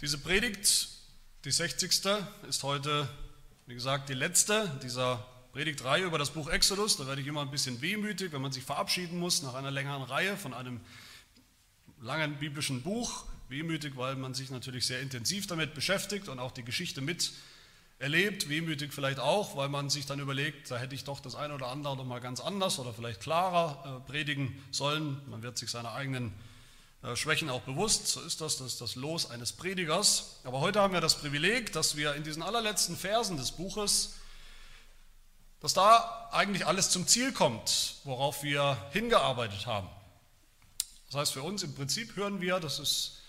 Diese Predigt, die 60. ist heute, wie gesagt, die letzte dieser Predigtreihe über das Buch Exodus. Da werde ich immer ein bisschen wehmütig, wenn man sich verabschieden muss nach einer längeren Reihe von einem langen biblischen Buch. Wehmütig, weil man sich natürlich sehr intensiv damit beschäftigt und auch die Geschichte mit erlebt. Wehmütig vielleicht auch, weil man sich dann überlegt, da hätte ich doch das eine oder andere noch mal ganz anders oder vielleicht klarer äh, predigen sollen. Man wird sich seiner eigenen Schwächen auch bewusst. So ist das, das ist das Los eines Predigers. Aber heute haben wir das Privileg, dass wir in diesen allerletzten Versen des Buches dass da eigentlich alles zum Ziel kommt, worauf wir hingearbeitet haben. Das heißt, für uns im Prinzip hören wir, das ist,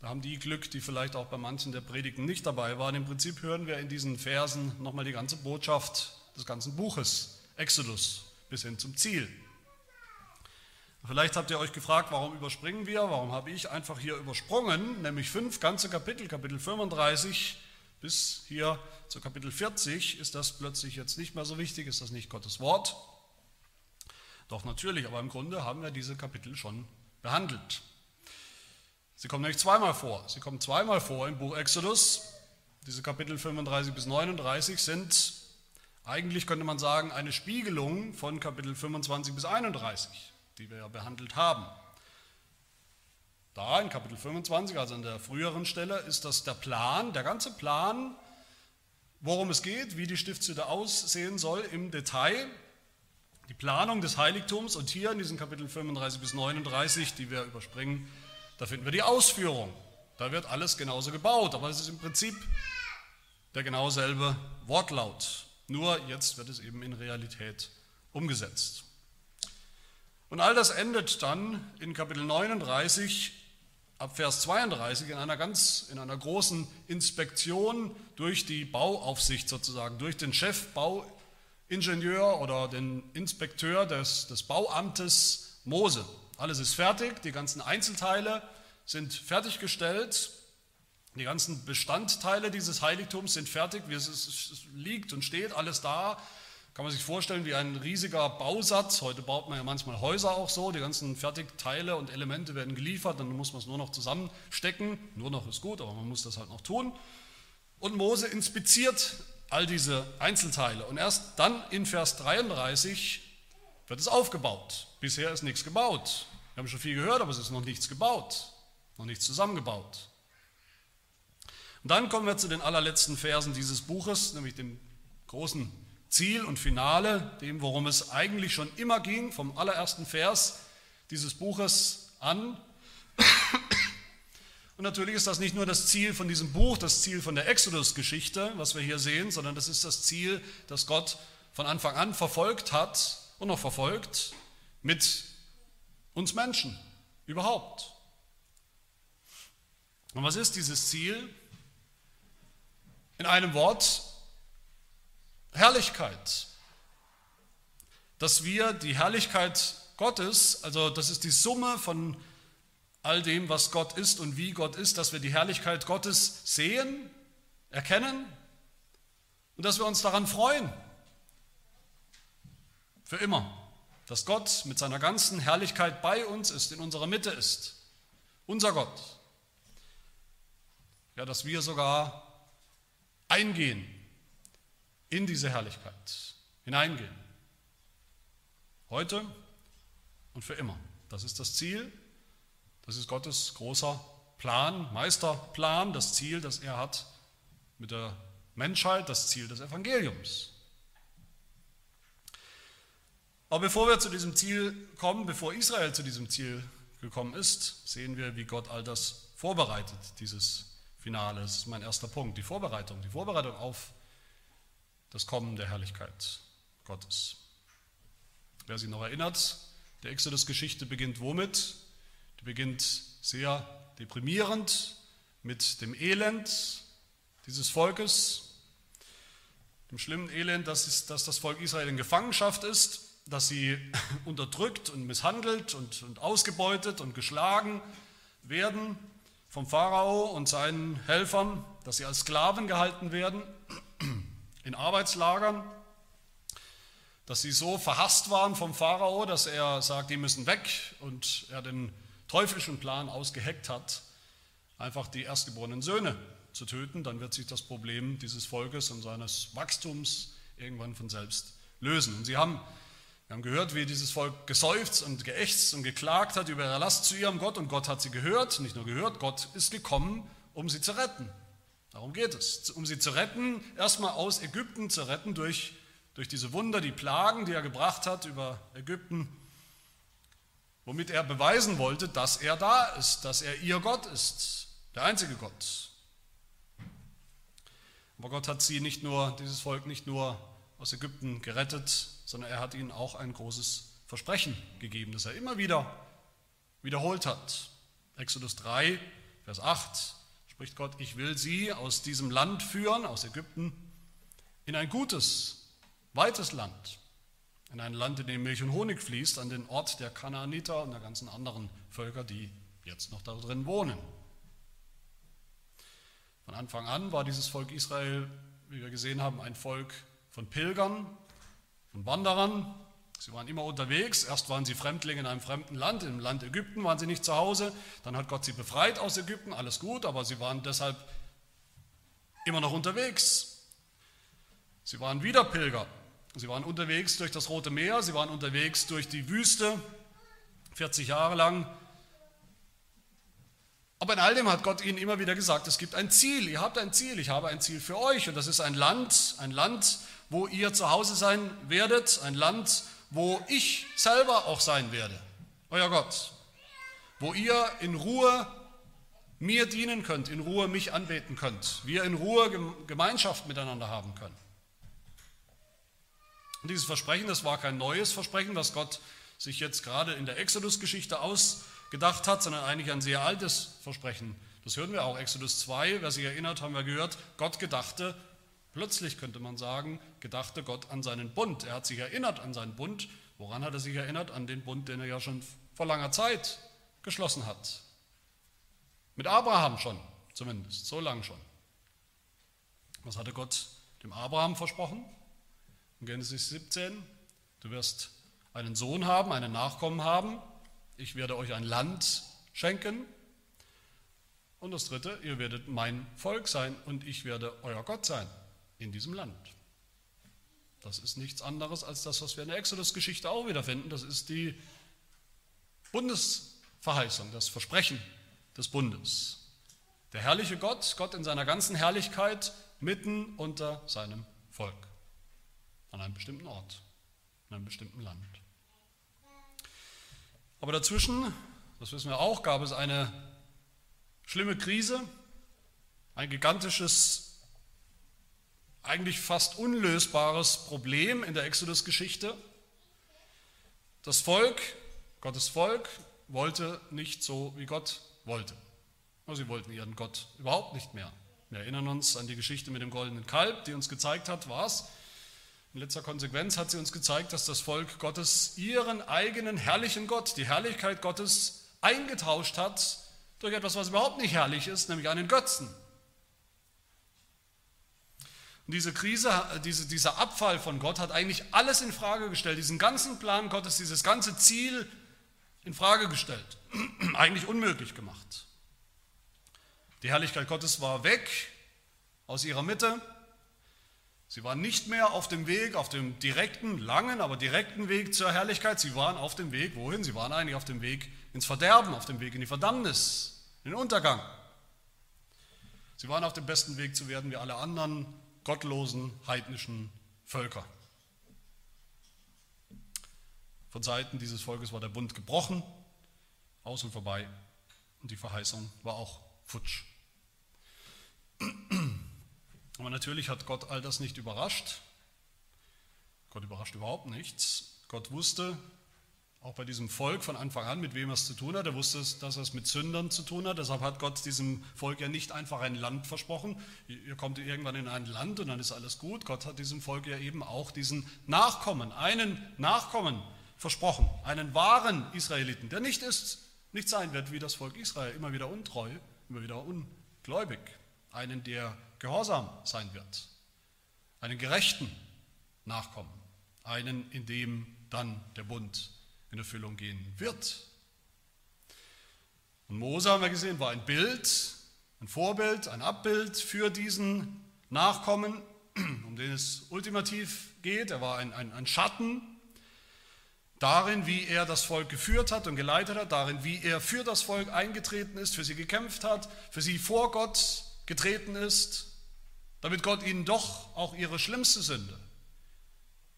da haben die Glück, die vielleicht auch bei manchen der Predigten nicht dabei waren, im Prinzip hören wir in diesen Versen nochmal die ganze Botschaft des ganzen Buches, Exodus, bis hin zum Ziel. Vielleicht habt ihr euch gefragt, warum überspringen wir, warum habe ich einfach hier übersprungen, nämlich fünf ganze Kapitel, Kapitel 35 bis hier zu Kapitel 40 ist das plötzlich jetzt nicht mehr so wichtig, ist das nicht Gottes Wort? Doch natürlich, aber im Grunde haben wir diese Kapitel schon behandelt. Sie kommen nämlich zweimal vor. Sie kommen zweimal vor im Buch Exodus. Diese Kapitel 35 bis 39 sind eigentlich, könnte man sagen, eine Spiegelung von Kapitel 25 bis 31, die wir ja behandelt haben. Da in Kapitel 25, also an der früheren Stelle, ist das der Plan, der ganze Plan worum es geht, wie die Stiftshütte aussehen soll im Detail, die Planung des Heiligtums und hier in diesen Kapitel 35 bis 39, die wir überspringen, da finden wir die Ausführung. Da wird alles genauso gebaut, aber es ist im Prinzip der genau selbe Wortlaut. Nur jetzt wird es eben in Realität umgesetzt. Und all das endet dann in Kapitel 39 ab Vers 32 in einer ganz, in einer großen Inspektion durch die Bauaufsicht sozusagen, durch den Chefbauingenieur oder den Inspekteur des, des Bauamtes Mose. Alles ist fertig, die ganzen Einzelteile sind fertiggestellt, die ganzen Bestandteile dieses Heiligtums sind fertig, wie es liegt und steht, alles da. Kann man sich vorstellen wie ein riesiger Bausatz. Heute baut man ja manchmal Häuser auch so. Die ganzen Fertigteile und Elemente werden geliefert, dann muss man es nur noch zusammenstecken. Nur noch ist gut, aber man muss das halt noch tun. Und Mose inspiziert all diese Einzelteile. Und erst dann in Vers 33 wird es aufgebaut. Bisher ist nichts gebaut. Wir haben schon viel gehört, aber es ist noch nichts gebaut, noch nichts zusammengebaut. Und dann kommen wir zu den allerletzten Versen dieses Buches, nämlich dem großen Ziel und Finale, dem, worum es eigentlich schon immer ging, vom allerersten Vers dieses Buches an. Und natürlich ist das nicht nur das Ziel von diesem Buch, das Ziel von der Exodus-Geschichte, was wir hier sehen, sondern das ist das Ziel, das Gott von Anfang an verfolgt hat und noch verfolgt mit uns Menschen überhaupt. Und was ist dieses Ziel? In einem Wort, Herrlichkeit. Dass wir die Herrlichkeit Gottes, also das ist die Summe von all dem, was Gott ist und wie Gott ist, dass wir die Herrlichkeit Gottes sehen, erkennen und dass wir uns daran freuen. Für immer. Dass Gott mit seiner ganzen Herrlichkeit bei uns ist, in unserer Mitte ist. Unser Gott. Ja, dass wir sogar eingehen in diese Herrlichkeit hineingehen. Heute und für immer. Das ist das Ziel. Das ist Gottes großer Plan, Meisterplan, das Ziel, das er hat mit der Menschheit, das Ziel des Evangeliums. Aber bevor wir zu diesem Ziel kommen, bevor Israel zu diesem Ziel gekommen ist, sehen wir, wie Gott all das vorbereitet, dieses Finale. Das ist mein erster Punkt, die Vorbereitung, die Vorbereitung auf das Kommen der Herrlichkeit Gottes. Wer sich noch erinnert, der Exodus-Geschichte beginnt womit? Die beginnt sehr deprimierend mit dem Elend dieses Volkes, dem schlimmen Elend, dass, es, dass das Volk Israel in Gefangenschaft ist, dass sie unterdrückt und misshandelt und, und ausgebeutet und geschlagen werden vom Pharao und seinen Helfern, dass sie als Sklaven gehalten werden in Arbeitslagern, dass sie so verhasst waren vom Pharao, dass er sagt, die müssen weg und er den teuflischen Plan ausgeheckt hat, einfach die erstgeborenen Söhne zu töten, dann wird sich das Problem dieses Volkes und seines Wachstums irgendwann von selbst lösen. Und sie haben, wir haben gehört, wie dieses Volk geseufzt und geächtzt und geklagt hat über ihre Last zu ihrem Gott und Gott hat sie gehört, nicht nur gehört, Gott ist gekommen, um sie zu retten. Darum geht es, um sie zu retten, erstmal aus Ägypten zu retten durch, durch diese Wunder, die Plagen, die er gebracht hat über Ägypten, womit er beweisen wollte, dass er da ist, dass er ihr Gott ist, der einzige Gott. Aber Gott hat sie nicht nur, dieses Volk nicht nur aus Ägypten gerettet, sondern er hat ihnen auch ein großes Versprechen gegeben, das er immer wieder wiederholt hat. Exodus 3, Vers 8 spricht Gott, ich will sie aus diesem Land führen, aus Ägypten, in ein gutes, weites Land, in ein Land, in dem Milch und Honig fließt, an den Ort der Kanaaniter und der ganzen anderen Völker, die jetzt noch da drin wohnen. Von Anfang an war dieses Volk Israel, wie wir gesehen haben, ein Volk von Pilgern, von Wanderern. Sie waren immer unterwegs. Erst waren sie Fremdlinge in einem fremden Land, im Land Ägypten waren sie nicht zu Hause. Dann hat Gott sie befreit aus Ägypten, alles gut, aber sie waren deshalb immer noch unterwegs. Sie waren wieder Pilger. Sie waren unterwegs durch das Rote Meer, sie waren unterwegs durch die Wüste, 40 Jahre lang aber in all dem hat Gott ihnen immer wieder gesagt, es gibt ein Ziel, ihr habt ein Ziel, ich habe ein Ziel für euch und das ist ein Land, ein Land, wo ihr zu Hause sein werdet, ein Land, wo ich selber auch sein werde, euer Gott, wo ihr in Ruhe mir dienen könnt, in Ruhe mich anbeten könnt, wir in Ruhe Gemeinschaft miteinander haben können. Und dieses Versprechen, das war kein neues Versprechen, was Gott sich jetzt gerade in der Exodus-Geschichte aus gedacht hat, sondern eigentlich ein sehr altes Versprechen. Das hören wir auch, Exodus 2, wer sich erinnert, haben wir gehört, Gott gedachte, plötzlich könnte man sagen, gedachte Gott an seinen Bund. Er hat sich erinnert an seinen Bund. Woran hat er sich erinnert? An den Bund, den er ja schon vor langer Zeit geschlossen hat. Mit Abraham schon, zumindest, so lang schon. Was hatte Gott dem Abraham versprochen? In Genesis 17, du wirst einen Sohn haben, einen Nachkommen haben, ich werde euch ein Land schenken. Und das Dritte, ihr werdet mein Volk sein und ich werde euer Gott sein in diesem Land. Das ist nichts anderes als das, was wir in der Exodus-Geschichte auch wiederfinden. Das ist die Bundesverheißung, das Versprechen des Bundes. Der herrliche Gott, Gott in seiner ganzen Herrlichkeit, mitten unter seinem Volk, an einem bestimmten Ort, in einem bestimmten Land. Aber dazwischen, das wissen wir auch, gab es eine schlimme Krise, ein gigantisches, eigentlich fast unlösbares Problem in der Exodus-Geschichte. Das Volk, Gottes Volk, wollte nicht so, wie Gott wollte. Sie wollten ihren Gott überhaupt nicht mehr. Wir erinnern uns an die Geschichte mit dem goldenen Kalb, die uns gezeigt hat, was in letzter Konsequenz hat sie uns gezeigt, dass das Volk Gottes ihren eigenen herrlichen Gott, die Herrlichkeit Gottes, eingetauscht hat durch etwas, was überhaupt nicht herrlich ist, nämlich einen Götzen. Und diese Krise, diese, dieser Abfall von Gott hat eigentlich alles in Frage gestellt, diesen ganzen Plan Gottes, dieses ganze Ziel in Frage gestellt, eigentlich unmöglich gemacht. Die Herrlichkeit Gottes war weg aus ihrer Mitte. Sie waren nicht mehr auf dem Weg, auf dem direkten, langen, aber direkten Weg zur Herrlichkeit. Sie waren auf dem Weg, wohin? Sie waren eigentlich auf dem Weg ins Verderben, auf dem Weg in die Verdammnis, in den Untergang. Sie waren auf dem besten Weg zu werden wie alle anderen gottlosen, heidnischen Völker. Von Seiten dieses Volkes war der Bund gebrochen, aus und vorbei, und die Verheißung war auch futsch. Aber natürlich hat Gott all das nicht überrascht. Gott überrascht überhaupt nichts. Gott wusste, auch bei diesem Volk von Anfang an, mit wem er es zu tun hat. Er wusste, dass er es mit Sündern zu tun hat. Deshalb hat Gott diesem Volk ja nicht einfach ein Land versprochen. Ihr kommt irgendwann in ein Land und dann ist alles gut. Gott hat diesem Volk ja eben auch diesen Nachkommen, einen Nachkommen versprochen. Einen wahren Israeliten, der nicht ist, nicht sein wird wie das Volk Israel, immer wieder untreu, immer wieder ungläubig. Einen, der gehorsam sein wird, einen gerechten Nachkommen, einen, in dem dann der Bund in Erfüllung gehen wird. Und Mose, haben wir gesehen, war ein Bild ein Vorbild, ein Abbild für diesen Nachkommen, um den es ultimativ geht. Er war ein, ein, ein Schatten darin, wie er das Volk geführt hat und geleitet hat, darin, wie er für das Volk eingetreten ist, für sie gekämpft hat, für sie vor Gott getreten ist, damit Gott ihnen doch auch ihre schlimmste Sünde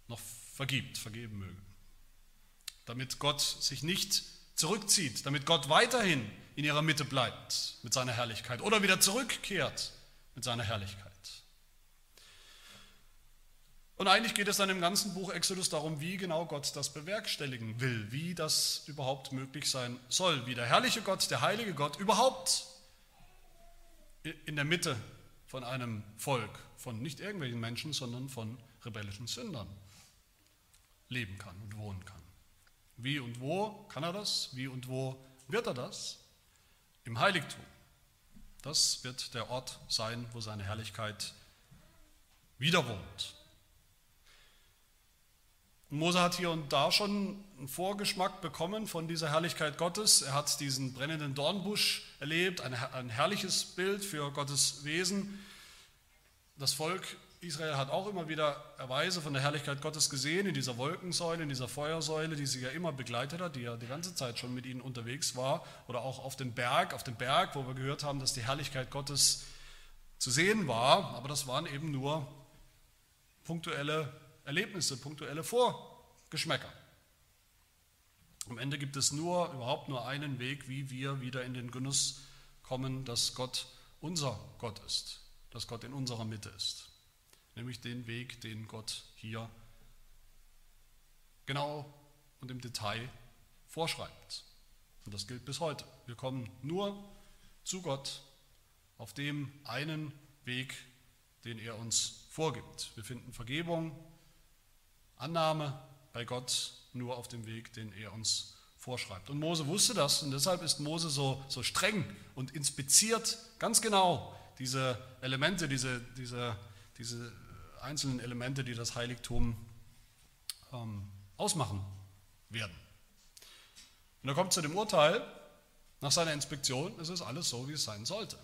noch vergibt, vergeben möge. Damit Gott sich nicht zurückzieht, damit Gott weiterhin in ihrer Mitte bleibt mit seiner Herrlichkeit oder wieder zurückkehrt mit seiner Herrlichkeit. Und eigentlich geht es dann im ganzen Buch Exodus darum, wie genau Gott das bewerkstelligen will, wie das überhaupt möglich sein soll, wie der herrliche Gott, der heilige Gott überhaupt in der Mitte von einem Volk, von nicht irgendwelchen Menschen, sondern von rebellischen Sündern leben kann und wohnen kann. Wie und wo kann er das? Wie und wo wird er das? Im Heiligtum. Das wird der Ort sein, wo seine Herrlichkeit wieder wohnt. Mose hat hier und da schon einen Vorgeschmack bekommen von dieser Herrlichkeit Gottes. Er hat diesen brennenden Dornbusch erlebt, ein herrliches Bild für Gottes Wesen. Das Volk Israel hat auch immer wieder Erweise von der Herrlichkeit Gottes gesehen, in dieser Wolkensäule, in dieser Feuersäule, die sie ja immer begleitet hat, die ja die ganze Zeit schon mit ihnen unterwegs war, oder auch auf dem Berg, auf dem Berg, wo wir gehört haben, dass die Herrlichkeit Gottes zu sehen war, aber das waren eben nur punktuelle Erlebnisse, punktuelle Vorgeschmäcker. Am Ende gibt es nur, überhaupt nur einen Weg, wie wir wieder in den Genuss kommen, dass Gott unser Gott ist, dass Gott in unserer Mitte ist. Nämlich den Weg, den Gott hier genau und im Detail vorschreibt. Und das gilt bis heute. Wir kommen nur zu Gott auf dem einen Weg, den er uns vorgibt. Wir finden Vergebung, Annahme bei Gott nur auf dem Weg, den er uns vorschreibt. Und Mose wusste das und deshalb ist Mose so, so streng und inspiziert ganz genau diese Elemente, diese, diese, diese einzelnen Elemente, die das Heiligtum ähm, ausmachen werden. Und er kommt zu dem Urteil, nach seiner Inspektion, es ist alles so, wie es sein sollte.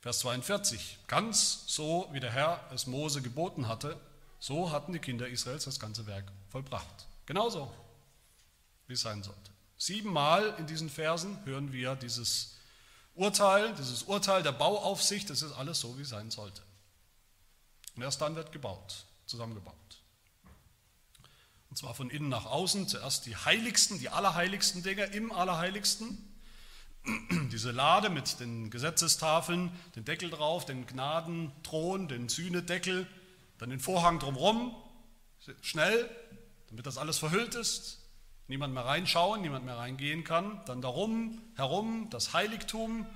Vers 42, ganz so, wie der Herr es Mose geboten hatte, so hatten die Kinder Israels das ganze Werk vollbracht. Genauso, wie es sein sollte. Siebenmal in diesen Versen hören wir dieses Urteil, dieses Urteil der Bauaufsicht, das ist alles so, wie es sein sollte. Und erst dann wird gebaut, zusammengebaut. Und zwar von innen nach außen, zuerst die heiligsten, die allerheiligsten Dinge im Allerheiligsten. Diese Lade mit den Gesetzestafeln, den Deckel drauf, den Gnadenthron, den Sühnedeckel, dann den Vorhang drumherum, schnell, damit das alles verhüllt ist, niemand mehr reinschauen, niemand mehr reingehen kann. Dann darum, herum, das Heiligtum,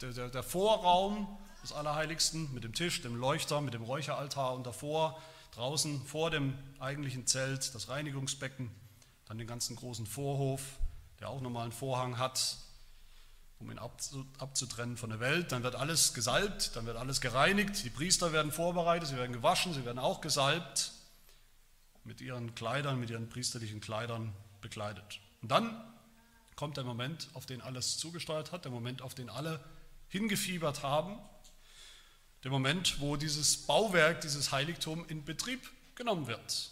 der, der, der Vorraum des Allerheiligsten mit dem Tisch, dem Leuchter, mit dem Räucheraltar und davor, draußen vor dem eigentlichen Zelt, das Reinigungsbecken, dann den ganzen großen Vorhof, der auch nochmal einen Vorhang hat, um ihn abzutrennen von der Welt. Dann wird alles gesalbt, dann wird alles gereinigt. Die Priester werden vorbereitet, sie werden gewaschen, sie werden auch gesalbt, mit ihren Kleidern, mit ihren priesterlichen Kleidern bekleidet. Und dann kommt der Moment, auf den alles zugesteuert hat, der Moment, auf den alle hingefiebert haben, der Moment, wo dieses Bauwerk, dieses Heiligtum in Betrieb genommen wird.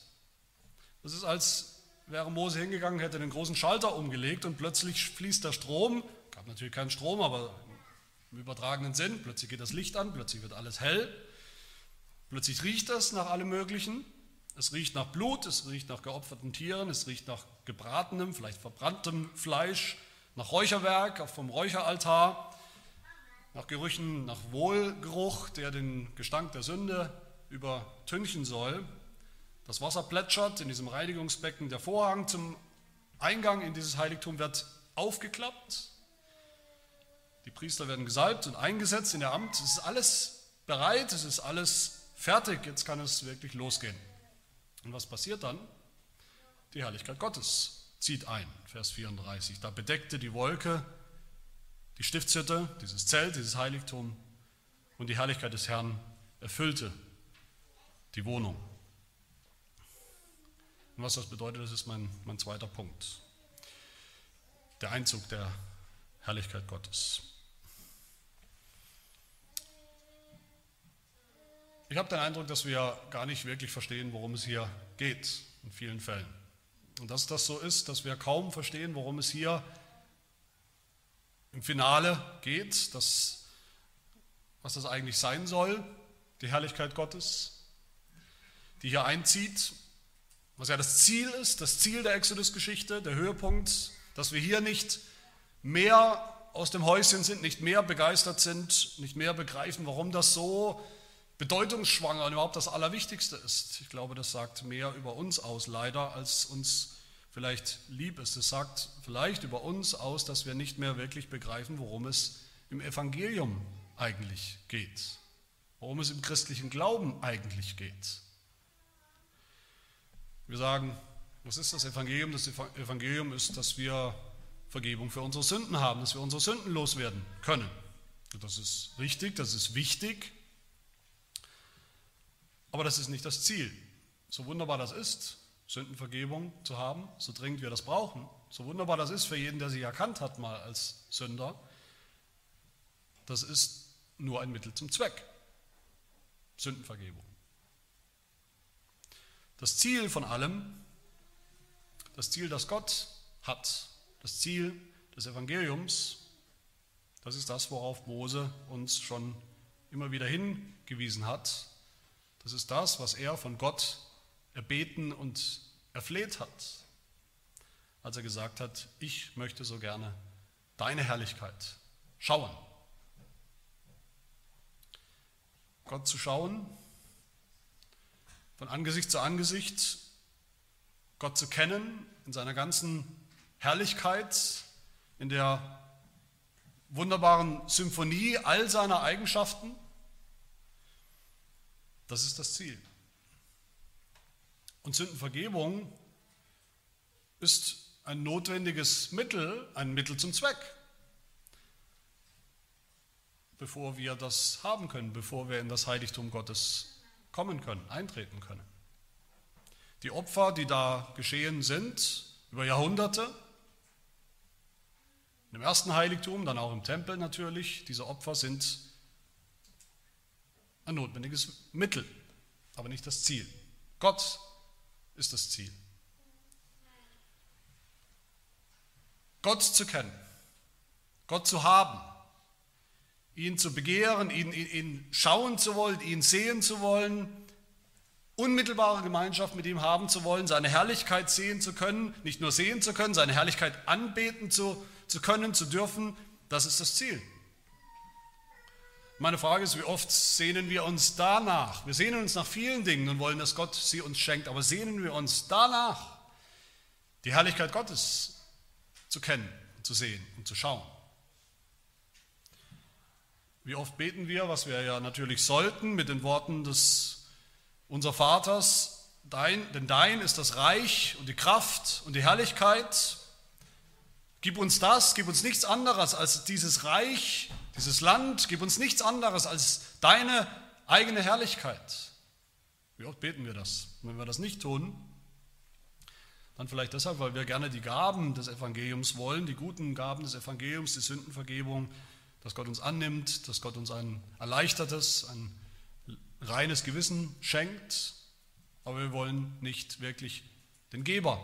Das ist, als wäre Mose hingegangen, hätte den großen Schalter umgelegt und plötzlich fließt der Strom gab natürlich keinen Strom, aber im übertragenen Sinn, plötzlich geht das Licht an, plötzlich wird alles hell, plötzlich riecht es nach allem Möglichen. Es riecht nach Blut, es riecht nach geopferten Tieren, es riecht nach gebratenem, vielleicht verbranntem Fleisch, nach Räucherwerk vom Räucheraltar, nach Gerüchen, nach Wohlgeruch, der den Gestank der Sünde übertünchen soll. Das Wasser plätschert in diesem Reinigungsbecken. Der Vorhang zum Eingang in dieses Heiligtum wird aufgeklappt. Die Priester werden gesalbt und eingesetzt in der Amt. Es ist alles bereit, es ist alles fertig. Jetzt kann es wirklich losgehen. Und was passiert dann? Die Herrlichkeit Gottes zieht ein. Vers 34. Da bedeckte die Wolke die Stiftshütte, dieses Zelt, dieses Heiligtum und die Herrlichkeit des Herrn erfüllte die Wohnung. Und was das bedeutet, das ist mein, mein zweiter Punkt. Der Einzug der Herrlichkeit Gottes. Ich habe den Eindruck, dass wir gar nicht wirklich verstehen, worum es hier geht, in vielen Fällen. Und dass das so ist, dass wir kaum verstehen, worum es hier geht im Finale geht, dass, was das eigentlich sein soll, die Herrlichkeit Gottes, die hier einzieht, was ja das Ziel ist, das Ziel der Exodus-Geschichte, der Höhepunkt, dass wir hier nicht mehr aus dem Häuschen sind, nicht mehr begeistert sind, nicht mehr begreifen, warum das so bedeutungsschwanger und überhaupt das Allerwichtigste ist. Ich glaube, das sagt mehr über uns aus, leider, als uns vielleicht lieb ist. Es sagt vielleicht über uns aus, dass wir nicht mehr wirklich begreifen, worum es im Evangelium eigentlich geht, worum es im christlichen Glauben eigentlich geht. Wir sagen, was ist das Evangelium? Das Evangelium ist, dass wir Vergebung für unsere Sünden haben, dass wir unsere Sünden loswerden können. Das ist richtig, das ist wichtig, aber das ist nicht das Ziel. So wunderbar das ist, Sündenvergebung zu haben, so dringend wir das brauchen, so wunderbar das ist für jeden, der sich erkannt hat mal als Sünder, das ist nur ein Mittel zum Zweck. Sündenvergebung. Das Ziel von allem, das Ziel, das Gott hat, das Ziel des Evangeliums, das ist das, worauf Mose uns schon immer wieder hingewiesen hat. Das ist das, was er von Gott erbeten und erfleht hat, als er gesagt hat, ich möchte so gerne deine Herrlichkeit schauen. Gott zu schauen, von Angesicht zu Angesicht, Gott zu kennen in seiner ganzen Herrlichkeit, in der wunderbaren Symphonie all seiner Eigenschaften, das ist das Ziel. Und Sündenvergebung ist ein notwendiges Mittel, ein Mittel zum Zweck, bevor wir das haben können, bevor wir in das Heiligtum Gottes kommen können, eintreten können. Die Opfer, die da geschehen sind, über Jahrhunderte, im ersten Heiligtum, dann auch im Tempel natürlich, diese Opfer sind ein notwendiges Mittel, aber nicht das Ziel. Gott ist das Ziel. Gott zu kennen, Gott zu haben, ihn zu begehren, ihn, ihn, ihn schauen zu wollen, ihn sehen zu wollen, unmittelbare Gemeinschaft mit ihm haben zu wollen, seine Herrlichkeit sehen zu können, nicht nur sehen zu können, seine Herrlichkeit anbeten zu zu können, zu dürfen, das ist das Ziel. Meine Frage ist, wie oft sehnen wir uns danach? Wir sehnen uns nach vielen Dingen und wollen, dass Gott sie uns schenkt, aber sehnen wir uns danach, die Herrlichkeit Gottes zu kennen, zu sehen und zu schauen? Wie oft beten wir, was wir ja natürlich sollten, mit den Worten des unser Vaters, dein, denn dein ist das Reich und die Kraft und die Herrlichkeit Gib uns das, gib uns nichts anderes als dieses Reich, dieses Land, gib uns nichts anderes als deine eigene Herrlichkeit. Wie oft beten wir das? Und wenn wir das nicht tun, dann vielleicht deshalb, weil wir gerne die Gaben des Evangeliums wollen, die guten Gaben des Evangeliums, die Sündenvergebung, dass Gott uns annimmt, dass Gott uns ein erleichtertes, ein reines Gewissen schenkt, aber wir wollen nicht wirklich den Geber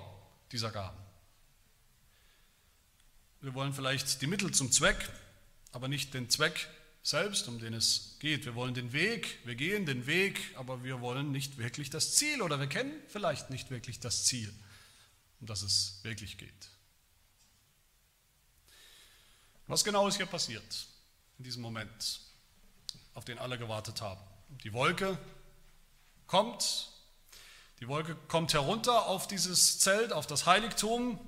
dieser Gaben. Wir wollen vielleicht die Mittel zum Zweck, aber nicht den Zweck selbst, um den es geht. Wir wollen den Weg, wir gehen den Weg, aber wir wollen nicht wirklich das Ziel oder wir kennen vielleicht nicht wirklich das Ziel, um das es wirklich geht. Was genau ist hier passiert in diesem Moment, auf den alle gewartet haben? Die Wolke kommt, die Wolke kommt herunter auf dieses Zelt, auf das Heiligtum,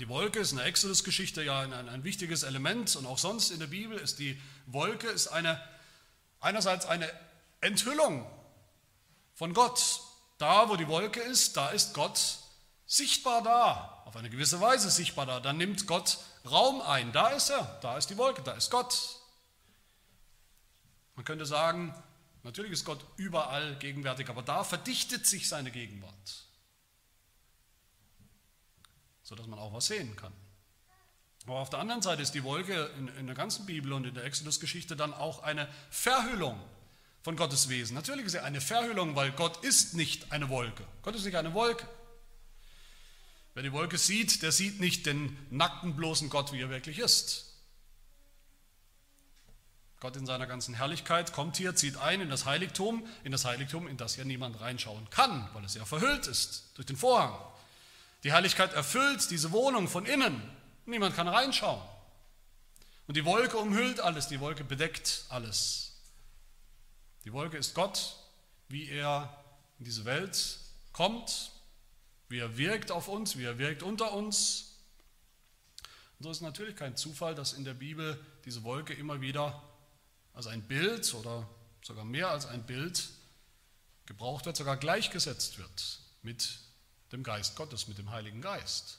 die Wolke ist in der Exodus-Geschichte ja ein, ein, wichtiges Element und auch sonst in der Bibel ist die Wolke ist eine, einerseits eine Enthüllung von Gott. Da, wo die Wolke ist, da ist Gott sichtbar da, auf eine gewisse Weise sichtbar da. Dann nimmt Gott Raum ein. Da ist er, da ist die Wolke, da ist Gott. Man könnte sagen, natürlich ist Gott überall gegenwärtig, aber da verdichtet sich seine Gegenwart sodass man auch was sehen kann. Aber auf der anderen Seite ist die Wolke in, in der ganzen Bibel und in der Exodus-Geschichte dann auch eine Verhüllung. von Gottes Wesen. Natürlich ist er eine Verhüllung, weil Gott ist nicht eine Wolke. Gott ist nicht eine Wolke. Wer die Wolke sieht, der sieht nicht den nackten, bloßen Gott, wie er wirklich ist. Gott in seiner ganzen Herrlichkeit kommt hier, zieht ein in das Heiligtum, in das Heiligtum, in das ja niemand reinschauen kann, weil es ja verhüllt ist durch den Vorhang. Die Herrlichkeit erfüllt diese Wohnung von innen. Niemand kann reinschauen. Und die Wolke umhüllt alles, die Wolke bedeckt alles. Die Wolke ist Gott, wie er in diese Welt kommt, wie er wirkt auf uns, wie er wirkt unter uns. Und so ist natürlich kein Zufall, dass in der Bibel diese Wolke immer wieder als ein Bild oder sogar mehr als ein Bild gebraucht wird, sogar gleichgesetzt wird mit dem Geist Gottes, mit dem Heiligen Geist,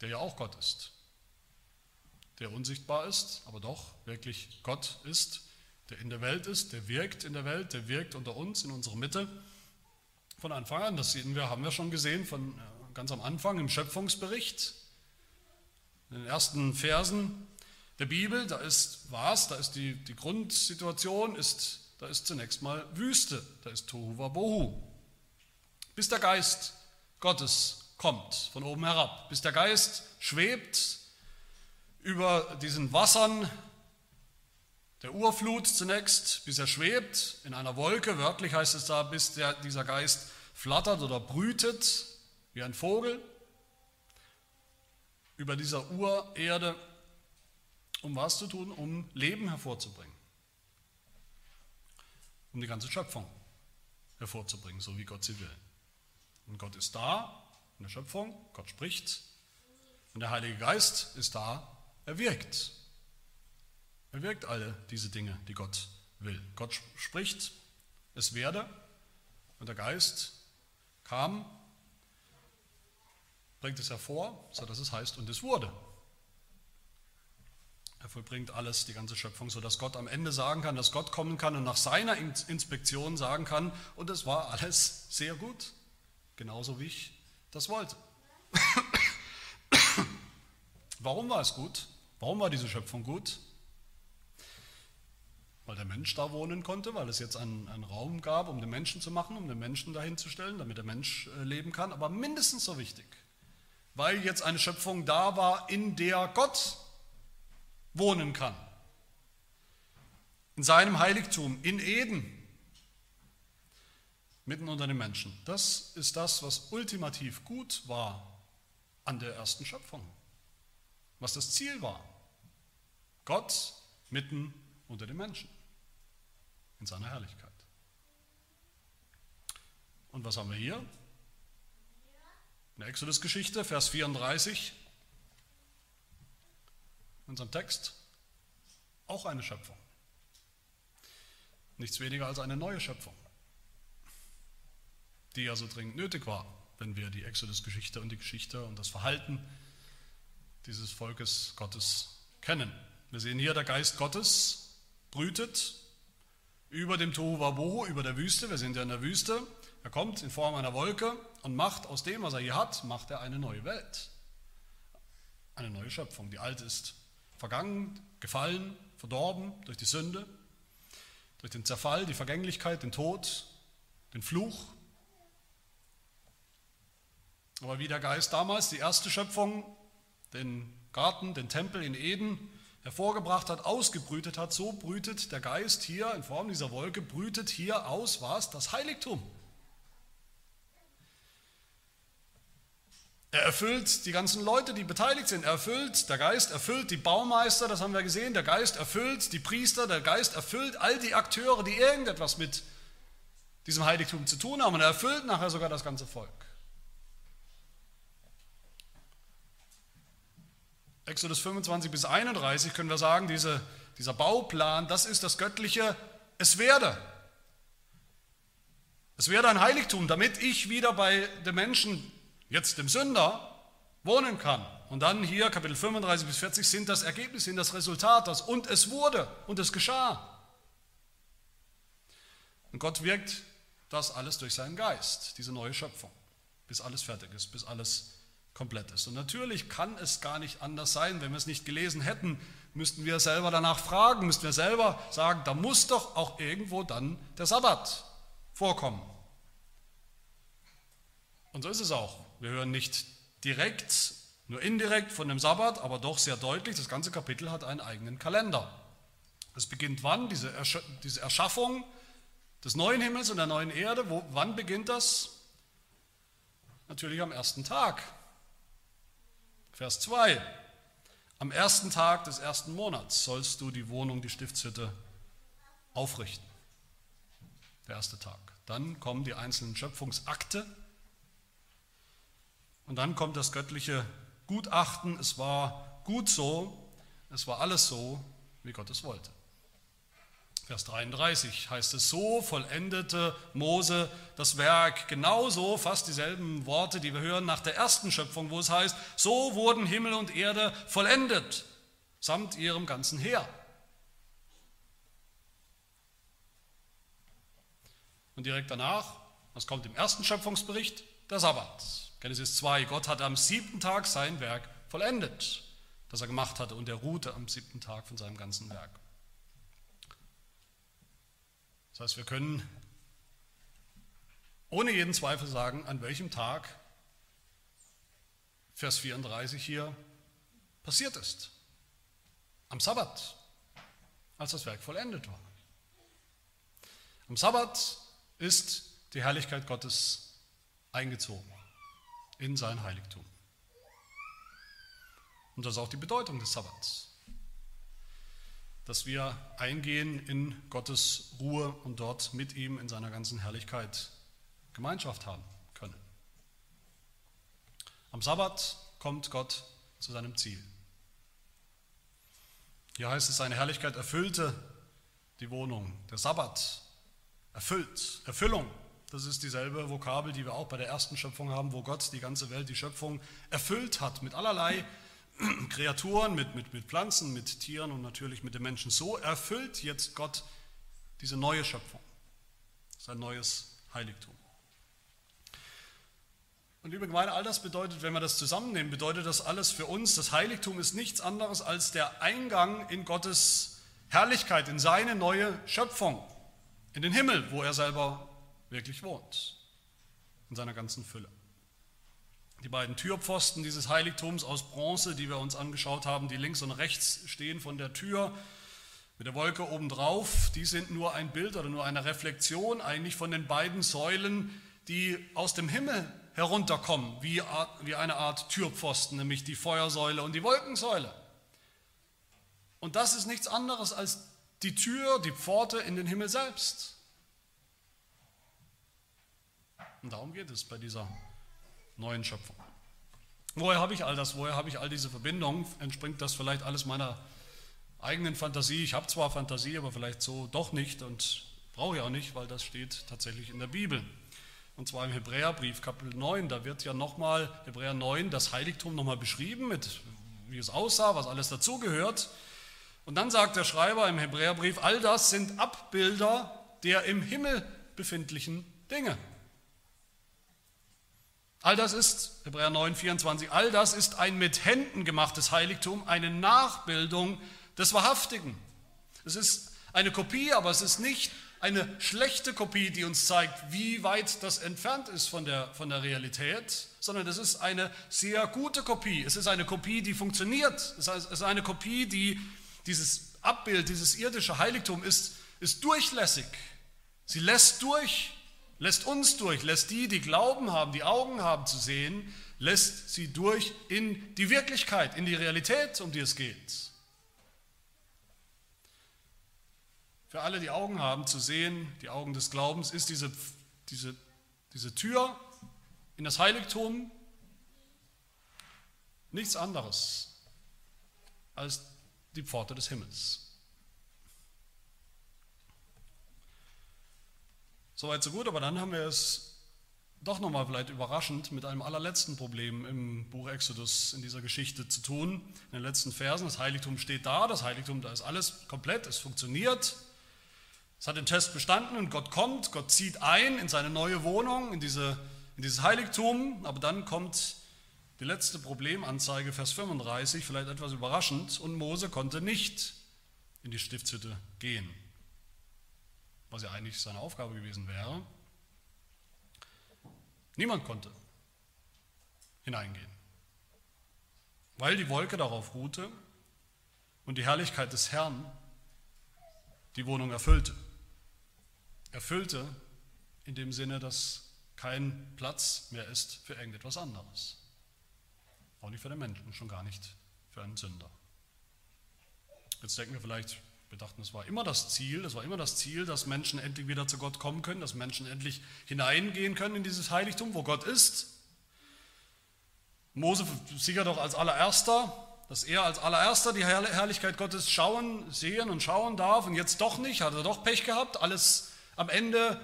der ja auch Gott ist, der unsichtbar ist, aber doch wirklich Gott ist, der in der Welt ist, der wirkt in der Welt, der wirkt unter uns, in unserer Mitte von Anfang an. Das sehen wir, haben wir schon gesehen von äh, ganz am Anfang im Schöpfungsbericht. In den ersten Versen der Bibel, da ist was, da ist die, die Grundsituation, ist, da ist zunächst mal Wüste, da ist Tohu Wabohu. Bis der Geist Gottes kommt von oben herab, bis der Geist schwebt über diesen Wassern der Urflut zunächst, bis er schwebt in einer Wolke, wörtlich heißt es da, bis der, dieser Geist flattert oder brütet wie ein Vogel über dieser Urerde, um was zu tun? Um Leben hervorzubringen. Um die ganze Schöpfung hervorzubringen, so wie Gott sie will. Und Gott ist da in der Schöpfung, Gott spricht und der Heilige Geist ist da, er wirkt. Er wirkt alle diese Dinge, die Gott will. Gott spricht, es werde und der Geist kam, bringt es hervor, sodass es heißt, und es wurde. Er vollbringt alles, die ganze Schöpfung, sodass Gott am Ende sagen kann, dass Gott kommen kann und nach seiner Inspektion sagen kann, und es war alles sehr gut, genauso wie ich das wollte. Warum war es gut? Warum war diese Schöpfung gut? weil der Mensch da wohnen konnte, weil es jetzt einen, einen, Raum gab, um den Menschen zu machen, um den Menschen dahin zu stellen, damit der Mensch äh, leben kann. Aber mindestens so wichtig, weil jetzt eine Schöpfung da war, in der Gott wohnen kann. In seinem Heiligtum, in Eden, mitten unter den Menschen. Das ist das, was ultimativ gut war an der ersten Schöpfung, was das Ziel war. Gott mitten unter den Menschen in seiner Herrlichkeit. Und was haben wir hier? In der Exodus-Geschichte, Vers 34, in unserem Text, auch eine Schöpfung. Nichts weniger als eine neue Schöpfung, die ja so dringend nötig war, wenn wir die Exodus-Geschichte und die Geschichte und das Verhalten dieses Volkes Gottes kennen. Wir sehen hier, der Geist Gottes brütet über dem Tohu Wabohu, über der Wüste. Wir sind ja in der Wüste. Er kommt in Form einer Wolke und macht aus dem, was er hier hat, macht er eine neue Welt. Eine neue Schöpfung. Die alte ist vergangen, gefallen, verdorben durch die Sünde, durch den Zerfall, die Vergänglichkeit, den Tod, den Fluch. Aber wie der Geist damals die erste Schöpfung, den Garten, den Tempel in Eden, hervorgebracht hat, ausgebrütet hat, so brütet der Geist hier in Form dieser Wolke, brütet hier aus was? Das Heiligtum. Er erfüllt die ganzen Leute, die beteiligt sind. Er erfüllt, der Geist erfüllt die Baumeister, das haben wir gesehen. Der Geist erfüllt die Priester, der Geist erfüllt all die Akteure, die irgendetwas mit diesem Heiligtum zu tun haben. Und er erfüllt nachher sogar das ganze Volk. Exodus 25 bis 31 können wir sagen, diese, dieser Bauplan, das ist das göttliche Es werde. Es werde ein Heiligtum, damit ich wieder bei den Menschen, jetzt dem Sünder, wohnen kann. Und dann hier Kapitel 35 bis 40 sind das Ergebnis, sind das Resultat, das und es wurde und es geschah. Und Gott wirkt das alles durch seinen Geist, diese neue Schöpfung, bis alles fertig ist, bis alles komplett ist. Und natürlich kann es gar nicht anders sein, wenn wir es nicht gelesen hätten, müssten wir selber danach fragen, müssten wir selber sagen, da muss doch auch irgendwo dann der Sabbat vorkommen. Und so ist es auch. Wir hören nicht direkt, nur indirekt von dem Sabbat, aber doch sehr deutlich, das ganze Kapitel hat einen eigenen Kalender. Es beginnt wann? Diese, Ersch diese Erschaffung des neuen Himmels und der neuen Erde. Wo, wann beginnt das? Natürlich am ersten Tag. Vers 2. Am ersten Tag des ersten Monats sollst du die Wohnung, die Stiftshütte aufrichten. Der erste Tag. Dann kommen die einzelnen Schöpfungsakte und dann kommt das göttliche Gutachten. Es war gut so, es war alles so, wie Gott es wollte. Vers 33 heißt es, so vollendete Mose das Werk. Genauso fast dieselben Worte, die wir hören nach der ersten Schöpfung, wo es heißt, so wurden Himmel und Erde vollendet, samt ihrem ganzen Heer. Und direkt danach, was kommt im ersten Schöpfungsbericht? Der Sabbat. Genesis 2, Gott hat am siebten Tag sein Werk vollendet, das er gemacht hatte, und er ruhte am siebten Tag von seinem ganzen Werk. Das heißt, wir können ohne jeden Zweifel sagen, an welchem Tag, Vers 34 hier, passiert ist. Am Sabbat, als das Werk vollendet war. Am Sabbat ist die Herrlichkeit Gottes eingezogen in sein Heiligtum. Und das ist auch die Bedeutung des Sabbats dass wir eingehen in Gottes Ruhe und dort mit ihm in seiner ganzen Herrlichkeit Gemeinschaft haben können. Am Sabbat kommt Gott zu seinem Ziel. Hier heißt es, seine Herrlichkeit erfüllte die Wohnung. Der Sabbat erfüllt, Erfüllung. Das ist dieselbe Vokabel, die wir auch bei der ersten Schöpfung haben, wo Gott die ganze Welt, die Schöpfung erfüllt hat mit allerlei Kreaturen, mit, mit, mit Pflanzen, mit Tieren und natürlich mit den Menschen. So erfüllt jetzt Gott diese neue Schöpfung, sein neues Heiligtum. Und liebe Gemeinde, all das bedeutet, wenn wir das zusammennehmen, bedeutet das alles für uns, das Heiligtum ist nichts anderes als der Eingang in Gottes Herrlichkeit, in seine neue Schöpfung, in den Himmel, wo er selber wirklich wohnt, in seiner ganzen Fülle. Die beiden Türpfosten dieses Heiligtums aus Bronze, die wir uns angeschaut haben, die links und rechts stehen von der Tür mit der Wolke obendrauf, die sind nur ein Bild oder nur eine Reflexion eigentlich von den beiden Säulen, die aus dem Himmel herunterkommen, wie, wie eine Art Türpfosten, nämlich die Feuersäule und die Wolkensäule. Und das ist nichts anderes als die Tür, die Pforte in den Himmel selbst. Und darum geht es bei dieser neuen Schöpfung. Woher habe ich all das? Woher habe ich all diese Verbindungen? Entspringt das vielleicht alles meiner eigenen Fantasie? Ich habe zwar Fantasie, aber vielleicht so doch nicht und brauche ich auch nicht, weil das steht tatsächlich in der Bibel. Und zwar im Hebräerbrief Kapitel 9, da wird ja nochmal, Hebräer 9, das Heiligtum nochmal beschrieben, mit wie es aussah, was alles dazugehört. Und dann sagt der Schreiber im Hebräerbrief, all das sind Abbilder der im Himmel befindlichen Dinge. All das ist, Hebräer 9, 24, all das ist ein mit Händen gemachtes Heiligtum, eine Nachbildung des Wahrhaftigen. Es ist eine Kopie, aber es ist nicht eine schlechte Kopie, die uns zeigt, wie weit das entfernt ist von der, von der Realität, sondern es ist eine sehr gute Kopie. Es ist eine Kopie, die funktioniert. Es ist eine Kopie, die dieses Abbild, dieses irdische Heiligtum ist, ist durchlässig. Sie lässt durch lässt uns durch, lässt die, die Glauben haben, die Augen haben zu sehen, lässt sie durch in die Wirklichkeit, in die Realität, um die es geht. Für alle, die Augen haben zu sehen, die Augen des Glaubens, ist diese, diese, diese Tür in das Heiligtum nichts anderes als die Pforte des Himmels. Soweit so gut, aber dann haben wir es doch nochmal vielleicht überraschend mit einem allerletzten Problem im Buch Exodus in dieser Geschichte zu tun. In den letzten Versen, das Heiligtum steht da, das Heiligtum, da ist alles komplett, es funktioniert. Es hat den Test bestanden und Gott kommt, Gott zieht ein in seine neue Wohnung, in, diese, in dieses Heiligtum, aber dann kommt Die letzte Problemanzeige, Vers 35, vielleicht etwas überraschend, und Mose konnte nicht in die Stiftshütte gehen, was ja eigentlich seine Aufgabe gewesen wäre. Niemand konnte hineingehen, weil die Wolke darauf ruhte und die Herrlichkeit des Herrn die Wohnung erfüllte. Erfüllte in dem Sinne, dass kein Platz mehr ist für irgendetwas anderes. Auch nicht für den Menschen, schon gar nicht für einen Sünder. Jetzt denken wir vielleicht, wir dachten, das war immer das Ziel, das war immer das Ziel, dass Menschen endlich wieder zu Gott kommen können, dass Menschen endlich hineingehen können in dieses Heiligtum, wo Gott ist. Mose sicher doch als allererster, dass er als allererster die Herrlichkeit Gottes schauen, sehen und schauen darf und jetzt doch nicht, hat er doch Pech gehabt, alles am Ende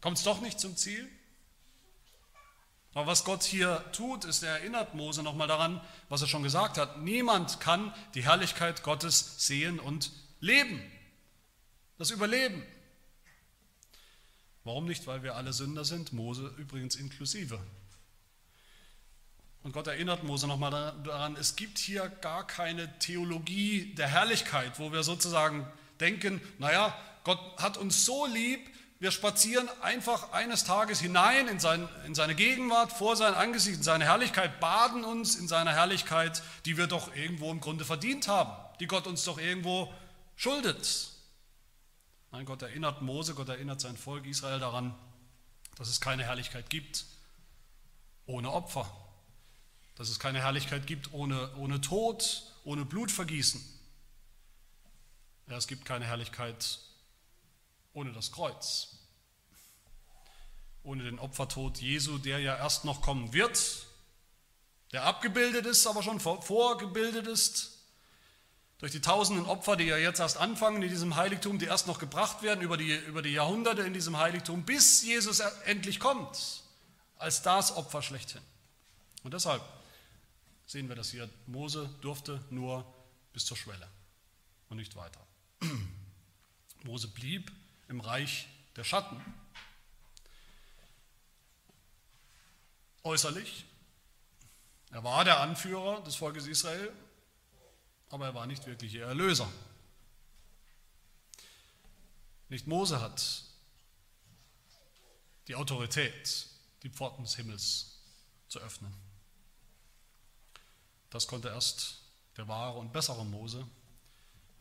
kommt es doch nicht zum Ziel. Aber was Gott hier tut, ist, er erinnert Mose nochmal daran, was er schon gesagt hat. Niemand kann die Herrlichkeit Gottes sehen und leben. Das Überleben. Warum nicht? Weil wir alle Sünder sind, Mose übrigens inklusive. Und Gott erinnert Mose nochmal daran, es gibt hier gar keine Theologie der Herrlichkeit, wo wir sozusagen denken, naja, Gott hat uns so lieb, wir spazieren einfach eines Tages hinein in, sein, in seine Gegenwart, vor sein Angesicht, in seine Herrlichkeit, baden uns in seiner Herrlichkeit, die wir doch irgendwo im Grunde verdient haben, die Gott uns doch irgendwo schuldet. Nein, Gott erinnert Mose, Gott erinnert sein Volk Israel daran, dass es keine Herrlichkeit gibt ohne Opfer, dass es keine Herrlichkeit gibt ohne, ohne Tod, ohne Blutvergießen. Ja, es gibt keine Herrlichkeit ohne das Kreuz, ohne den Opfertod Jesu, der ja erst noch kommen wird, der abgebildet ist, aber schon vorgebildet ist, durch die tausenden Opfer, die ja jetzt erst anfangen in diesem Heiligtum, die erst noch gebracht werden über die, über die Jahrhunderte in diesem Heiligtum, bis Jesus endlich kommt, als das Opfer schlechthin. Und deshalb sehen wir das hier, Mose durfte nur bis zur Schwelle und nicht weiter. Mose blieb im Reich der Schatten. Äußerlich, er war der Anführer des Volkes Israel, aber er war nicht wirklich ihr Erlöser. Nicht Mose hat die Autorität, die Pforten des Himmels zu öffnen. Das konnte erst der wahre und bessere Mose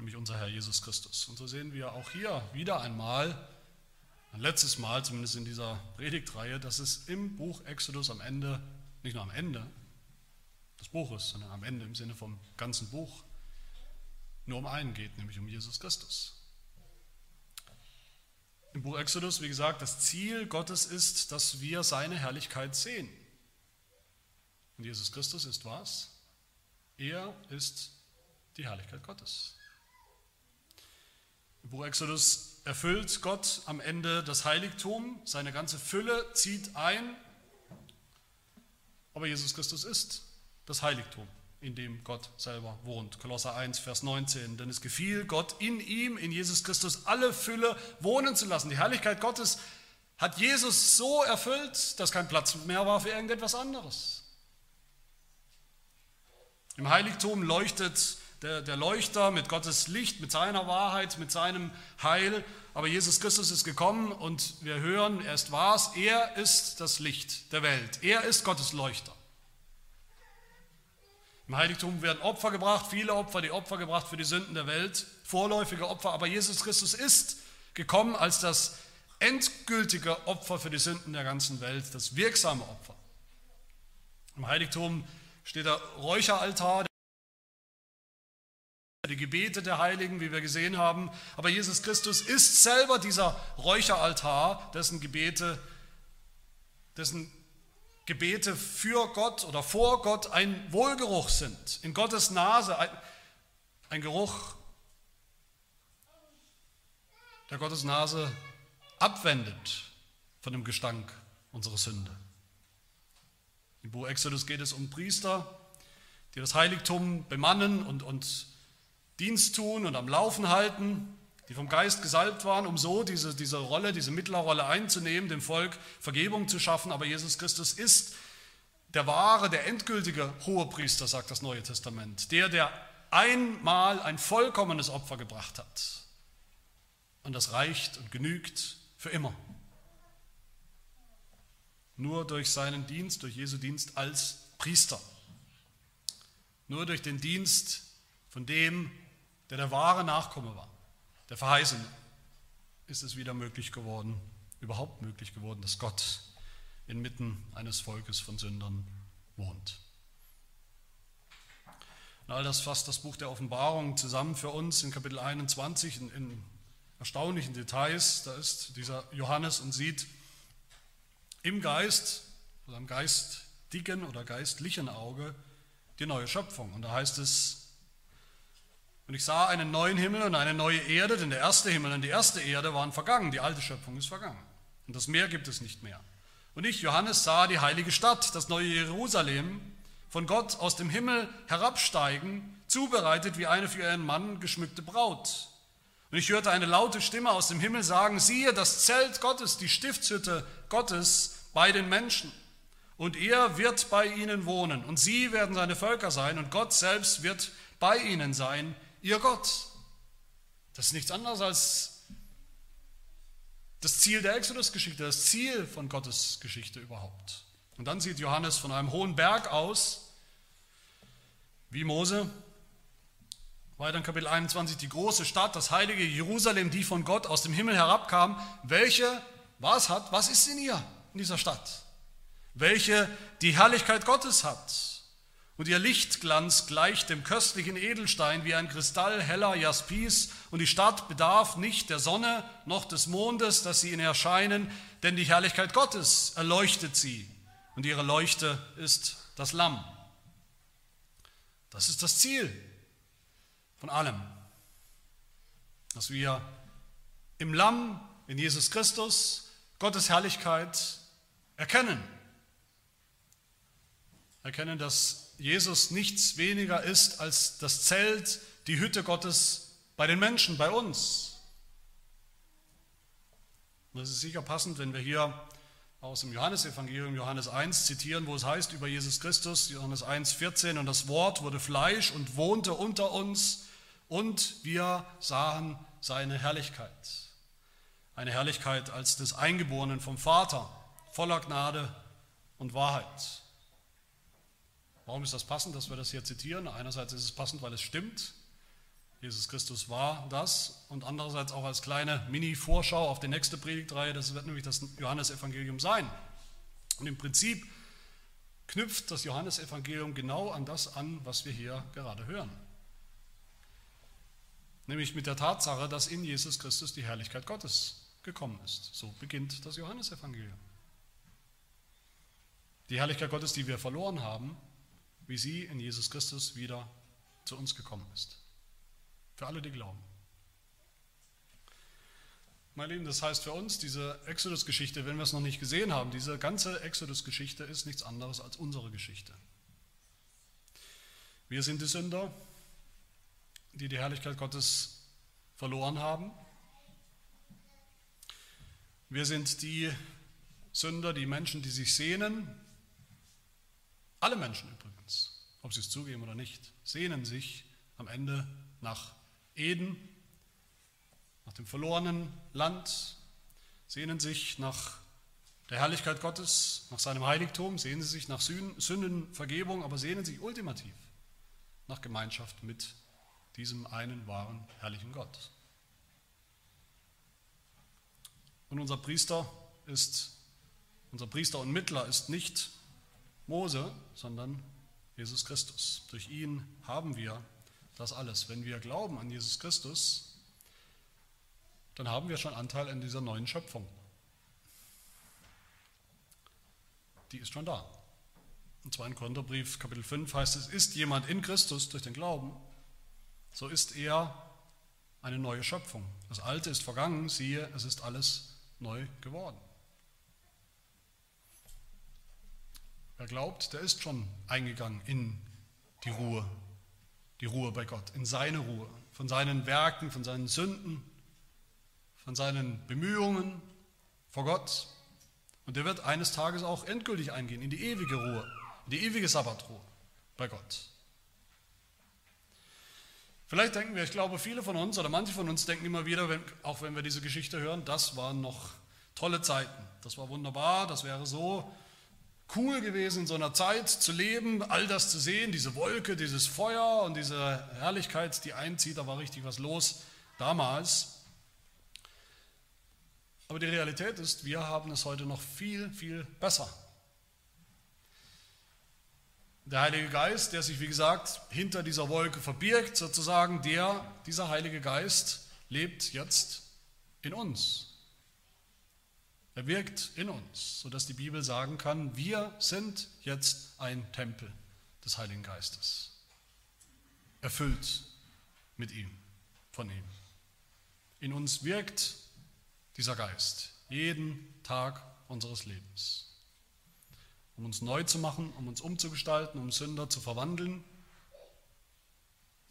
nämlich unser Herr Jesus Christus. Und so sehen wir auch hier wieder einmal, ein letztes Mal zumindest in dieser Predigtreihe, dass es im Buch Exodus am Ende, nicht nur am Ende des Buches, sondern am Ende im Sinne vom ganzen Buch, nur um einen geht, nämlich um Jesus Christus. Im Buch Exodus, wie gesagt, das Ziel Gottes ist, dass wir seine Herrlichkeit sehen. Und Jesus Christus ist was? Er ist die Herrlichkeit Gottes. Im Buch Exodus erfüllt Gott am Ende das Heiligtum, seine ganze Fülle zieht ein, aber Jesus Christus ist das Heiligtum, in dem Gott selber wohnt. Kolosser 1, Vers 19. Denn es gefiel Gott in ihm, in Jesus Christus, alle Fülle wohnen zu lassen. Die Herrlichkeit Gottes hat Jesus so erfüllt, dass kein Platz mehr war für irgendetwas anderes. Im Heiligtum leuchtet der, der Leuchter mit Gottes Licht, mit seiner Wahrheit, mit seinem Heil. Aber Jesus Christus ist gekommen und wir hören, er ist was, er ist das Licht der Welt. Er ist Gottes Leuchter. Im Heiligtum werden Opfer gebracht, viele Opfer, die Opfer gebracht für die Sünden der Welt, vorläufige Opfer, aber Jesus Christus ist gekommen als das endgültige Opfer für die Sünden der ganzen Welt, das wirksame Opfer. Im Heiligtum steht der Räucheraltar, die Gebete der Heiligen, wie wir gesehen haben. Aber Jesus Christus ist selber dieser Räucheraltar, dessen Gebete, dessen Gebete für Gott oder vor Gott ein Wohlgeruch sind. In Gottes Nase ein, ein Geruch, der Gottes Nase abwendet von dem Gestank unserer Sünde. Im Buch Exodus geht es um Priester, die das Heiligtum bemannen und, und Dienst tun und am Laufen halten, die vom Geist gesalbt waren, um so diese, diese Rolle, diese Mittlerrolle einzunehmen, dem Volk Vergebung zu schaffen. Aber Jesus Christus ist der wahre, der endgültige Hohepriester, sagt das Neue Testament, der, der einmal ein vollkommenes Opfer gebracht hat. Und das reicht und genügt für immer. Nur durch seinen Dienst, durch Jesu Dienst als Priester. Nur durch den Dienst von dem, der der wahre Nachkomme war, der Verheißene, ist es wieder möglich geworden, überhaupt möglich geworden, dass Gott inmitten eines Volkes von Sündern wohnt. Und all das fasst das Buch der Offenbarung zusammen für uns in Kapitel 21 in, in erstaunlichen Details. Da ist dieser Johannes und sieht im Geist, oder am geistigen oder geistlichen Auge, die neue Schöpfung. Und da heißt es, und ich sah einen neuen Himmel und eine neue Erde, denn der erste Himmel und die erste Erde waren vergangen, die alte Schöpfung ist vergangen. Und das Meer gibt es nicht mehr. Und ich, Johannes, sah die heilige Stadt, das neue Jerusalem, von Gott aus dem Himmel herabsteigen, zubereitet wie eine für ihren Mann geschmückte Braut. Und ich hörte eine laute Stimme aus dem Himmel sagen, siehe, das Zelt Gottes, die Stiftshütte Gottes bei den Menschen. Und er wird bei ihnen wohnen. Und sie werden seine Völker sein. Und Gott selbst wird bei ihnen sein, ihr Gott. Das ist nichts anderes als das Ziel der Exodus-Geschichte, das Ziel von Gottes Geschichte überhaupt. Und dann sieht Johannes von einem hohen Berg aus, wie Mose. Weiter in Kapitel 21, die große Stadt, das heilige Jerusalem, die von Gott aus dem Himmel herabkam, welche, was hat, was ist in ihr, in dieser Stadt? Welche die Herrlichkeit Gottes hat und ihr Lichtglanz gleicht dem köstlichen Edelstein wie ein Kristall heller Jaspis, und die Stadt bedarf nicht der Sonne noch des Mondes, dass sie ihnen erscheinen, denn die Herrlichkeit Gottes erleuchtet sie, und ihre Leuchte ist das Lamm. Das ist das Ziel von allem, dass wir im Lamm, in Jesus Christus, Gottes Herrlichkeit erkennen. Erkennen, dass Jesus nichts weniger ist als das Zelt, die Hütte Gottes bei den Menschen, bei uns. Und das ist sicher passend, wenn wir hier aus dem Johannesevangelium Johannes 1 zitieren, wo es heißt über Jesus Christus, Johannes 1, 14, und das Wort wurde Fleisch und wohnte unter uns und wir sahen seine Herrlichkeit. Eine Herrlichkeit als des Eingeborenen vom Vater, voller Gnade und Wahrheit. Warum ist das passend, dass wir das hier zitieren? Einerseits ist es passend, weil es stimmt. Jesus Christus war das und andererseits auch als kleine Mini-Vorschau auf die nächste Predigtreihe, das wird nämlich das Johannesevangelium sein. Und im Prinzip knüpft das Johannesevangelium genau an das an, was wir hier gerade hören. Nämlich mit der Tatsache, dass in Jesus Christus die Herrlichkeit Gottes gekommen ist. So beginnt das Johannesevangelium. Die Herrlichkeit Gottes, die wir verloren haben, wie sie in Jesus Christus wieder zu uns gekommen ist. Für alle, die glauben. Meine Lieben, das heißt für uns, diese Exodus-Geschichte, wenn wir es noch nicht gesehen haben, diese ganze Exodus-Geschichte ist nichts anderes als unsere Geschichte. Wir sind die Sünder, die die Herrlichkeit Gottes verloren haben. Wir sind die Sünder, die Menschen, die sich sehnen, alle Menschen übrigens ob sie es zugeben oder nicht, sehnen sich am Ende nach Eden, nach dem verlorenen Land, sehnen sich nach der Herrlichkeit Gottes, nach seinem Heiligtum, sehnen sie sich nach Sündenvergebung, aber sehnen sich ultimativ nach Gemeinschaft mit diesem einen wahren, herrlichen Gott. Und unser Priester ist, unser Priester und Mittler ist nicht Mose, sondern Jesus Christus. Durch ihn haben wir das alles. Wenn wir glauben an Jesus Christus, dann haben wir schon Anteil an dieser neuen Schöpfung. Die ist schon da. Im 2. Korintherbrief, Kapitel 5 heißt es, ist jemand in Christus durch den Glauben, so ist er eine neue Schöpfung. Das Alte ist vergangen, siehe, es ist alles neu geworden. Wer glaubt, der ist schon eingegangen in die Ruhe, die Ruhe bei Gott, in seine Ruhe, von seinen Werken, von seinen Sünden, von seinen Bemühungen vor Gott. Und der wird eines Tages auch endgültig eingehen in die ewige Ruhe. die ewige Sabbatruhe bei Gott. Vielleicht denken wir, ich glaube, viele von uns oder manche von uns denken immer wieder, wenn, auch wenn wir diese Geschichte hören, das waren noch tolle Zeiten. Das war wunderbar, das wäre so cool gewesen, in so einer Zeit zu leben, all das zu sehen, diese Wolke, dieses Feuer und diese Herrlichkeit, die einzieht, da war richtig was los damals. Aber die Realität ist, wir haben es heute noch viel, viel besser. Der Heilige Geist, der sich, wie gesagt, hinter dieser Wolke verbirgt, sozusagen, der, dieser Heilige Geist lebt jetzt in uns. Er wirkt in uns, sodass die Bibel sagen kann, wir sind jetzt ein Tempel des Heiligen Geistes, erfüllt mit ihm, von ihm. In uns wirkt dieser Geist jeden Tag unseres Lebens um uns neu zu machen, um uns umzugestalten, um Sünder zu verwandeln.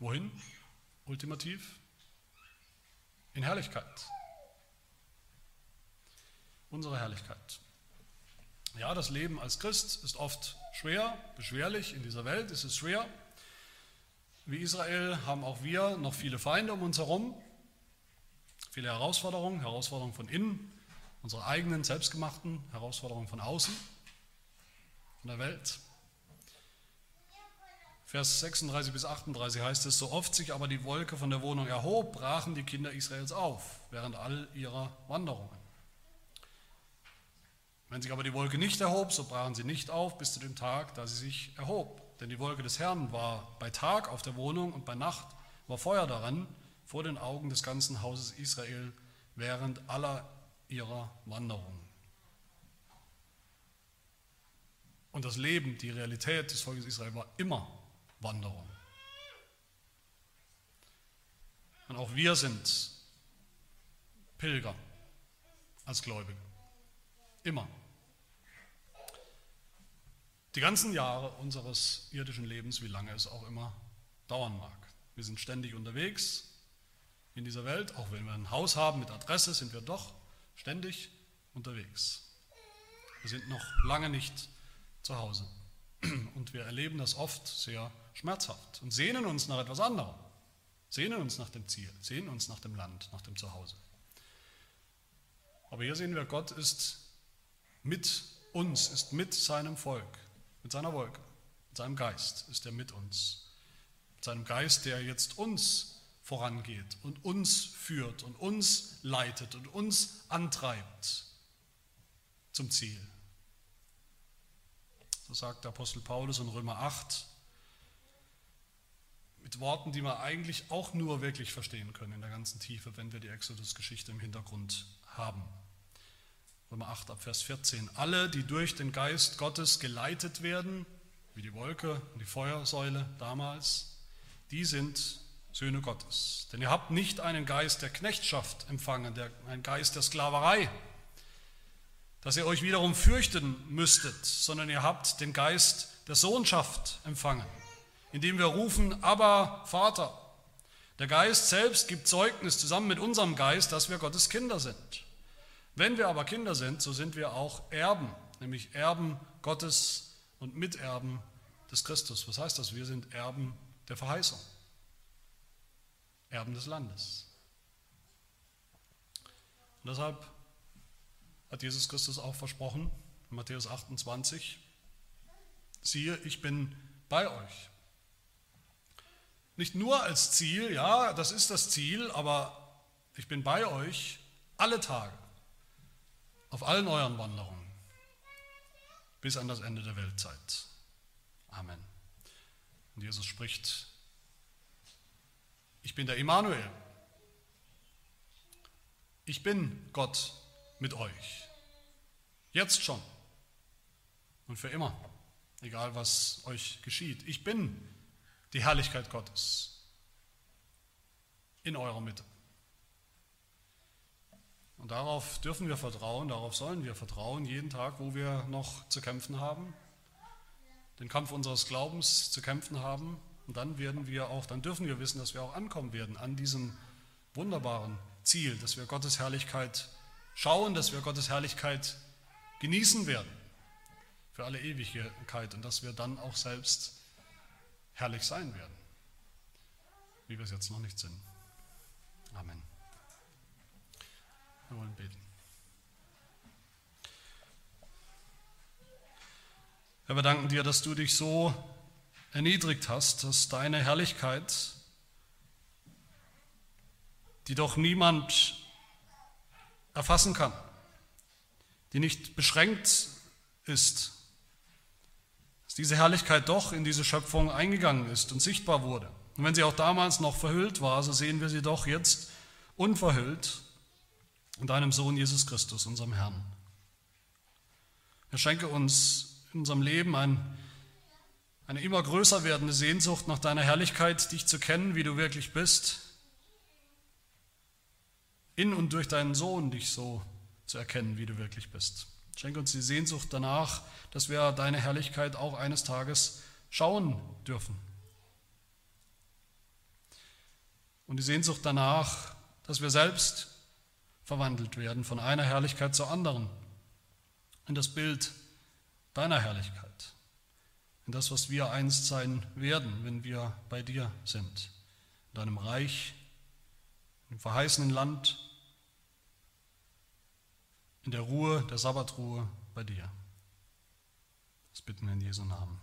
Wohin? Ultimativ? In Herrlichkeit. Unsere Herrlichkeit. Ja, das Leben als Christ ist oft schwer, beschwerlich. In dieser Welt ist es schwer. Wie Israel haben auch wir noch viele Feinde um uns herum, viele Herausforderungen, Herausforderungen von innen, unsere eigenen, selbstgemachten Herausforderungen von außen in der Welt. Vers 36 bis 38 heißt es, so oft sich aber die Wolke von der Wohnung erhob, brachen die Kinder Israels auf, während all ihrer Wanderungen. Wenn sich aber die Wolke nicht erhob, so brachen sie nicht auf bis zu dem Tag, da sie sich erhob. Denn die Wolke des Herrn war bei Tag auf der Wohnung und bei Nacht war Feuer daran, vor den Augen des ganzen Hauses Israel, während aller ihrer Wanderungen. Und das Leben, die Realität des Volkes Israel war immer Wanderung. Und auch wir sind Pilger als Gläubige. Immer. Die ganzen Jahre unseres irdischen Lebens, wie lange es auch immer dauern mag. Wir sind ständig unterwegs in dieser Welt, auch wenn wir ein Haus haben mit Adresse, sind wir doch ständig unterwegs. Wir sind noch lange nicht zu Hause. Und wir erleben das oft sehr schmerzhaft und sehnen uns nach etwas anderem, sehnen uns nach dem Ziel, sehnen uns nach dem Land, nach dem Zuhause. Aber hier sehen wir, Gott ist mit uns, ist mit seinem Volk, mit seiner Wolke, mit seinem Geist ist er mit uns. Mit seinem Geist, der jetzt uns vorangeht und uns führt und uns leitet und uns antreibt zum Ziel. So sagt der Apostel Paulus in Römer 8, mit Worten, die wir eigentlich auch nur wirklich verstehen können in der ganzen Tiefe, wenn wir die Exodus-Geschichte im Hintergrund haben. Römer 8 ab Vers 14. Alle, die durch den Geist Gottes geleitet werden, wie die Wolke und die Feuersäule damals, die sind Söhne Gottes. Denn ihr habt nicht einen Geist der Knechtschaft empfangen, der, einen Geist der Sklaverei, dass ihr euch wiederum fürchten müsstet, sondern ihr habt den Geist der Sohnschaft empfangen, indem wir rufen, aber Vater. Der Geist selbst gibt Zeugnis zusammen mit unserem Geist, dass wir Gottes Kinder sind. Wenn wir aber Kinder sind, so sind wir auch Erben, nämlich Erben Gottes und Miterben des Christus. Was heißt das? Wir sind Erben der Verheißung, Erben des Landes. Und deshalb hat Jesus Christus auch versprochen, in Matthäus 28, siehe, ich bin bei euch. Nicht nur als Ziel, ja, das ist das Ziel, aber ich bin bei euch alle Tage, auf allen euren Wanderungen, bis an das Ende der Weltzeit. Amen. Und Jesus spricht, ich bin der Immanuel. Ich bin Gott mit euch. Jetzt schon und für immer, egal was euch geschieht. Ich bin die Herrlichkeit Gottes in eurer Mitte. Und darauf dürfen wir vertrauen, darauf sollen wir vertrauen, jeden Tag, wo wir noch zu kämpfen haben, den Kampf unseres Glaubens zu kämpfen haben. Und dann werden wir auch, dann dürfen wir wissen, dass wir auch ankommen werden an diesem wunderbaren Ziel, dass wir Gottes Herrlichkeit schauen, dass wir Gottes Herrlichkeit genießen werden. für alle Ewigkeit und dass wir dann auch selbst herrlich sein werden, wie wir es jetzt noch nicht sind. Amen. Wir wollen beten. Herr, wir danken dir, dass du dich so erniedrigt hast, dass deine Herrlichkeit, die doch niemand erfassen kann, die nicht beschränkt ist, dass diese Herrlichkeit doch in diese Schöpfung eingegangen ist und sichtbar wurde. Und wenn sie auch damals noch verhüllt war, so sehen wir sie doch jetzt unverhüllt in deinem Sohn Jesus Christus, unserem Herrn. Er schenke uns in unserem Leben ein, eine immer größer werdende Sehnsucht nach deiner Herrlichkeit, dich zu kennen, wie du wirklich bist, in und durch deinen Sohn dich so zu erkennen, wie du wirklich bist. Schenke uns die Sehnsucht danach, dass wir deine Herrlichkeit auch eines Tages schauen dürfen. Und die Sehnsucht danach, dass wir selbst verwandelt werden von einer Herrlichkeit zur anderen, in das Bild deiner Herrlichkeit, in das, was wir einst sein werden, wenn wir bei dir sind, in deinem Reich, im verheißenen Land, in der Ruhe, der Sabbatruhe bei dir. Das bitten wir in Jesu Namen. Amen.